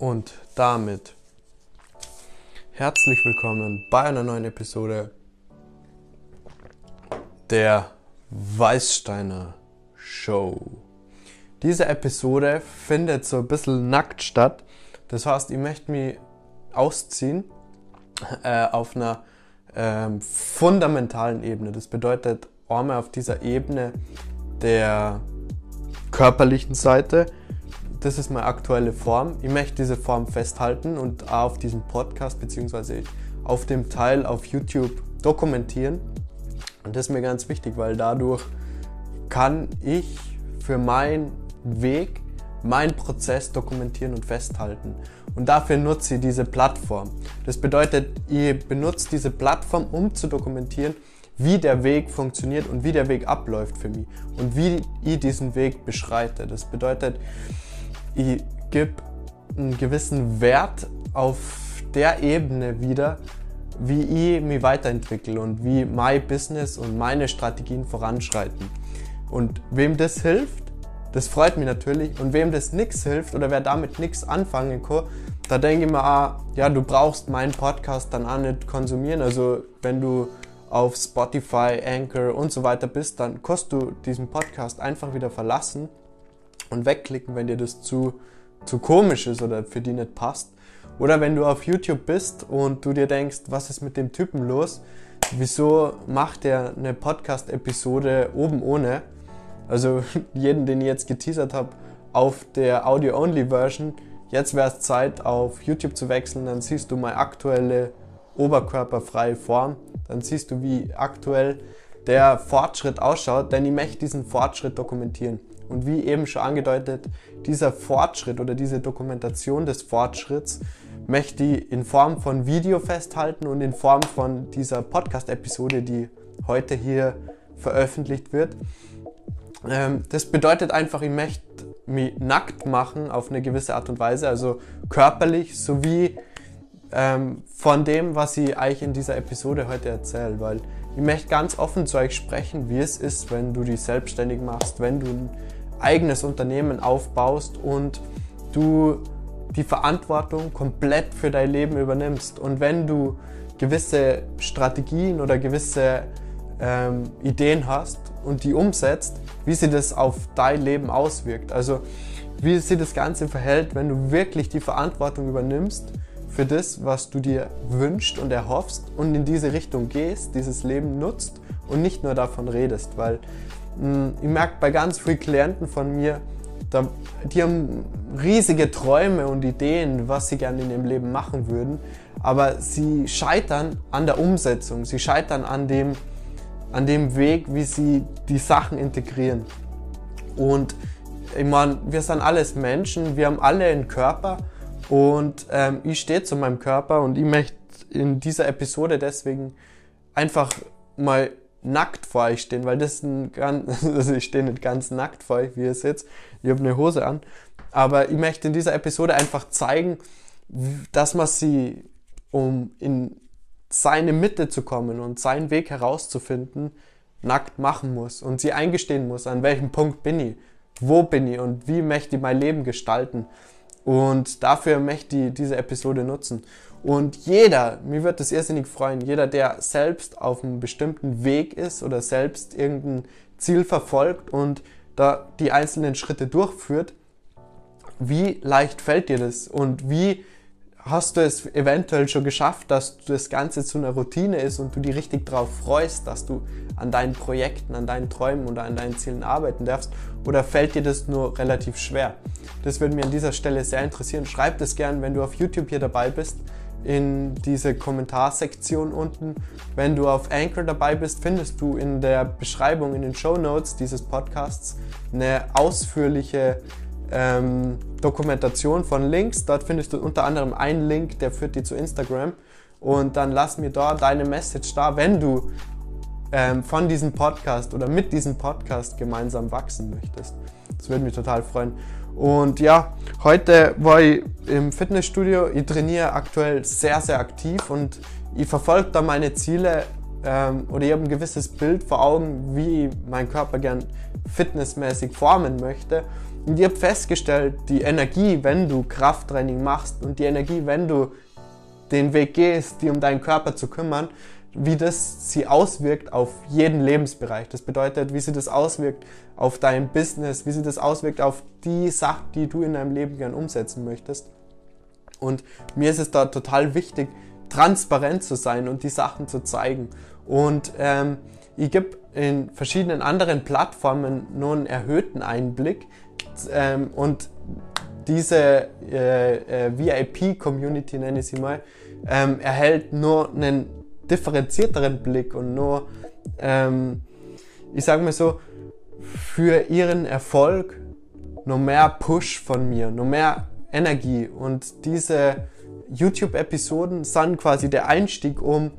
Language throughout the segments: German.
Und damit herzlich willkommen bei einer neuen Episode der Weißsteiner Show. Diese Episode findet so ein bisschen nackt statt. Das heißt, ich möchte mich ausziehen äh, auf einer ähm, fundamentalen Ebene. Das bedeutet einmal auf dieser Ebene der körperlichen Seite. Das ist meine aktuelle Form. Ich möchte diese Form festhalten und auf diesem Podcast bzw. auf dem Teil auf YouTube dokumentieren. Und das ist mir ganz wichtig, weil dadurch kann ich für meinen Weg, meinen Prozess dokumentieren und festhalten. Und dafür nutze ich diese Plattform. Das bedeutet, ihr benutzt diese Plattform, um zu dokumentieren, wie der Weg funktioniert und wie der Weg abläuft für mich und wie ich diesen Weg beschreite. Das bedeutet, ich gebe einen gewissen Wert auf der Ebene wieder, wie ich mich weiterentwickle und wie mein Business und meine Strategien voranschreiten. Und wem das hilft, das freut mich natürlich. Und wem das nichts hilft oder wer damit nichts anfangen kann, da denke ich mir, ah, ja, du brauchst meinen Podcast dann auch nicht konsumieren. Also wenn du auf Spotify, Anchor und so weiter bist, dann kannst du diesen Podcast einfach wieder verlassen und wegklicken, wenn dir das zu, zu komisch ist oder für die nicht passt. Oder wenn du auf YouTube bist und du dir denkst, was ist mit dem Typen los? Wieso macht er eine Podcast-Episode oben ohne? Also jeden, den ich jetzt geteasert habe, auf der Audio-Only-Version, jetzt wäre es Zeit, auf YouTube zu wechseln. Dann siehst du meine aktuelle oberkörperfreie Form. Dann siehst du, wie aktuell der Fortschritt ausschaut, denn ich möchte diesen Fortschritt dokumentieren. Und wie eben schon angedeutet, dieser Fortschritt oder diese Dokumentation des Fortschritts möchte ich in Form von Video festhalten und in Form von dieser Podcast-Episode, die heute hier veröffentlicht wird. Ähm, das bedeutet einfach, ich möchte mich nackt machen auf eine gewisse Art und Weise, also körperlich sowie ähm, von dem, was ich eigentlich in dieser Episode heute erzähle, weil ich möchte ganz offen zu euch sprechen, wie es ist, wenn du dich selbstständig machst, wenn du eigenes Unternehmen aufbaust und du die Verantwortung komplett für dein Leben übernimmst. Und wenn du gewisse Strategien oder gewisse ähm, Ideen hast und die umsetzt, wie sich das auf dein Leben auswirkt. Also wie sich das Ganze verhält, wenn du wirklich die Verantwortung übernimmst für das, was du dir wünschst und erhoffst und in diese Richtung gehst, dieses Leben nutzt und nicht nur davon redest. Weil ich merke bei ganz vielen Klienten von mir, die haben riesige Träume und Ideen, was sie gerne in ihrem Leben machen würden, aber sie scheitern an der Umsetzung, sie scheitern an dem, an dem Weg, wie sie die Sachen integrieren. Und ich meine, wir sind alles Menschen, wir haben alle einen Körper. Und ähm, ich stehe zu meinem Körper und ich möchte in dieser Episode deswegen einfach mal nackt vor euch stehen, weil das ein ganz, also ich stehe nicht ganz nackt vor euch, wie ihr seht. Ich habe eine Hose an. Aber ich möchte in dieser Episode einfach zeigen, dass man sie, um in seine Mitte zu kommen und seinen Weg herauszufinden, nackt machen muss und sie eingestehen muss, an welchem Punkt bin ich, wo bin ich und wie möchte ich mein Leben gestalten. Und dafür möchte ich diese Episode nutzen. Und jeder, mir wird das irrsinnig freuen, jeder, der selbst auf einem bestimmten Weg ist oder selbst irgendein Ziel verfolgt und da die einzelnen Schritte durchführt, wie leicht fällt dir das und wie hast du es eventuell schon geschafft, dass das Ganze zu einer Routine ist und du dich richtig darauf freust, dass du an deinen Projekten, an deinen Träumen oder an deinen Zielen arbeiten darfst? Oder fällt dir das nur relativ schwer? Das würde mich an dieser Stelle sehr interessieren. Schreib das gern, wenn du auf YouTube hier dabei bist, in diese Kommentarsektion unten. Wenn du auf Anchor dabei bist, findest du in der Beschreibung, in den Show Notes dieses Podcasts eine ausführliche ähm, Dokumentation von Links. Dort findest du unter anderem einen Link, der führt dich zu Instagram. Und dann lass mir dort deine Message da, wenn du ähm, von diesem Podcast oder mit diesem Podcast gemeinsam wachsen möchtest. Das würde mich total freuen. Und ja, heute war ich im Fitnessstudio. Ich trainiere aktuell sehr, sehr aktiv und ich verfolge da meine Ziele ähm, oder ich habe ein gewisses Bild vor Augen, wie mein Körper gern fitnessmäßig formen möchte. Und ich habe festgestellt, die Energie, wenn du Krafttraining machst und die Energie, wenn du den Weg gehst, dir um deinen Körper zu kümmern, wie das sie auswirkt auf jeden Lebensbereich. Das bedeutet, wie sie das auswirkt auf dein Business, wie sie das auswirkt auf die Sachen, die du in deinem Leben gern umsetzen möchtest. Und mir ist es da total wichtig, transparent zu sein und die Sachen zu zeigen. Und ähm, ich gebe in verschiedenen anderen Plattformen nur einen erhöhten Einblick. Ähm, und diese äh, äh, VIP-Community, nenne ich sie mal, ähm, erhält nur einen differenzierteren Blick und nur, ähm, ich sage mal so, für ihren Erfolg nur mehr Push von mir, nur mehr Energie. Und diese YouTube-Episoden sind quasi der Einstieg, um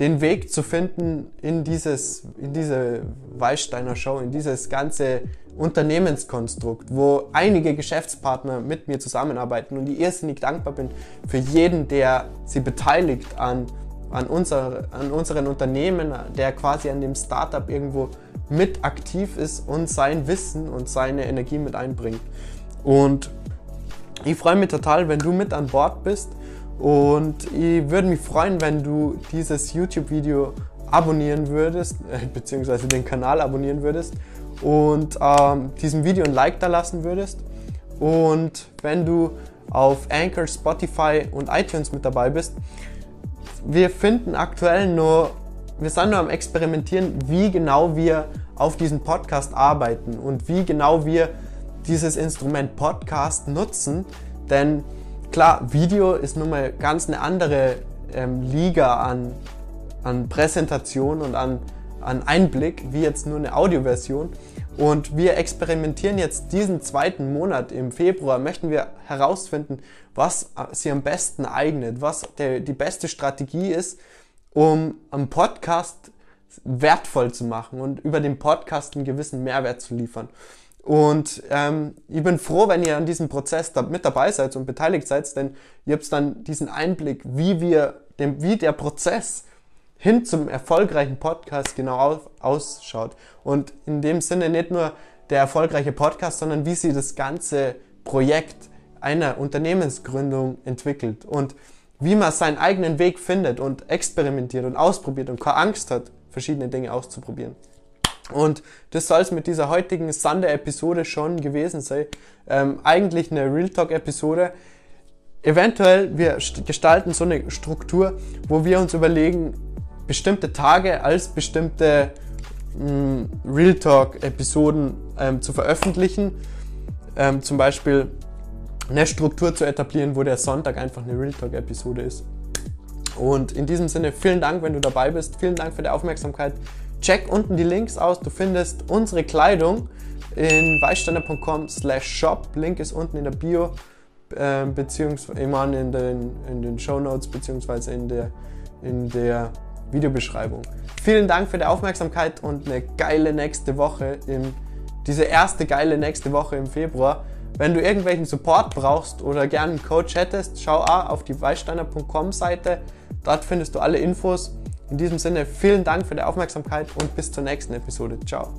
den Weg zu finden in, dieses, in diese Weißsteiner Show, in dieses ganze Unternehmenskonstrukt, wo einige Geschäftspartner mit mir zusammenarbeiten und ich irrsinnig dankbar bin für jeden, der sie beteiligt an, an, unser, an unseren Unternehmen, der quasi an dem Startup irgendwo mit aktiv ist und sein Wissen und seine Energie mit einbringt. Und ich freue mich total, wenn du mit an Bord bist und ich würde mich freuen, wenn du dieses YouTube-Video abonnieren würdest, äh, beziehungsweise den Kanal abonnieren würdest und ähm, diesem Video ein Like da lassen würdest. Und wenn du auf Anchor, Spotify und iTunes mit dabei bist, wir finden aktuell nur, wir sind nur am Experimentieren, wie genau wir auf diesem Podcast arbeiten und wie genau wir dieses Instrument Podcast nutzen. Denn klar, Video ist nun mal ganz eine andere ähm, Liga an, an Präsentation und an, an Einblick, wie jetzt nur eine Audioversion. Und wir experimentieren jetzt diesen zweiten Monat im Februar, möchten wir herausfinden, was sie am besten eignet, was der, die beste Strategie ist, um am Podcast wertvoll zu machen und über den Podcast einen gewissen Mehrwert zu liefern. Und ähm, ich bin froh, wenn ihr an diesem Prozess da mit dabei seid und beteiligt seid, denn ihr habt dann diesen Einblick, wie wir, dem, wie der Prozess hin zum erfolgreichen Podcast genau ausschaut. Und in dem Sinne nicht nur der erfolgreiche Podcast, sondern wie sich das ganze Projekt einer Unternehmensgründung entwickelt und wie man seinen eigenen Weg findet und experimentiert und ausprobiert und keine Angst hat, verschiedene Dinge auszuprobieren. Und das soll es mit dieser heutigen Sunday-Episode schon gewesen sein. Ähm, eigentlich eine Real Talk-Episode. Eventuell, wir gestalten so eine Struktur, wo wir uns überlegen, bestimmte Tage als bestimmte mh, mm, Real Talk-Episoden ähm, zu veröffentlichen. Ähm, zum Beispiel eine Struktur zu etablieren, wo der Sonntag einfach eine Real Talk-Episode ist. Und in diesem Sinne, vielen Dank, wenn du dabei bist. Vielen Dank für die Aufmerksamkeit. Check unten die Links aus. Du findest unsere Kleidung in weißsteiner.com slash shop. Link ist unten in der Bio, äh, beziehungsweise in den, in den Show Notes, beziehungsweise in der, in der Videobeschreibung. Vielen Dank für die Aufmerksamkeit und eine geile nächste Woche, im, diese erste geile nächste Woche im Februar. Wenn du irgendwelchen Support brauchst oder gerne einen Coach hättest, schau auch auf die weißsteiner.com Seite. Dort findest du alle Infos. In diesem Sinne vielen Dank für die Aufmerksamkeit und bis zur nächsten Episode. Ciao.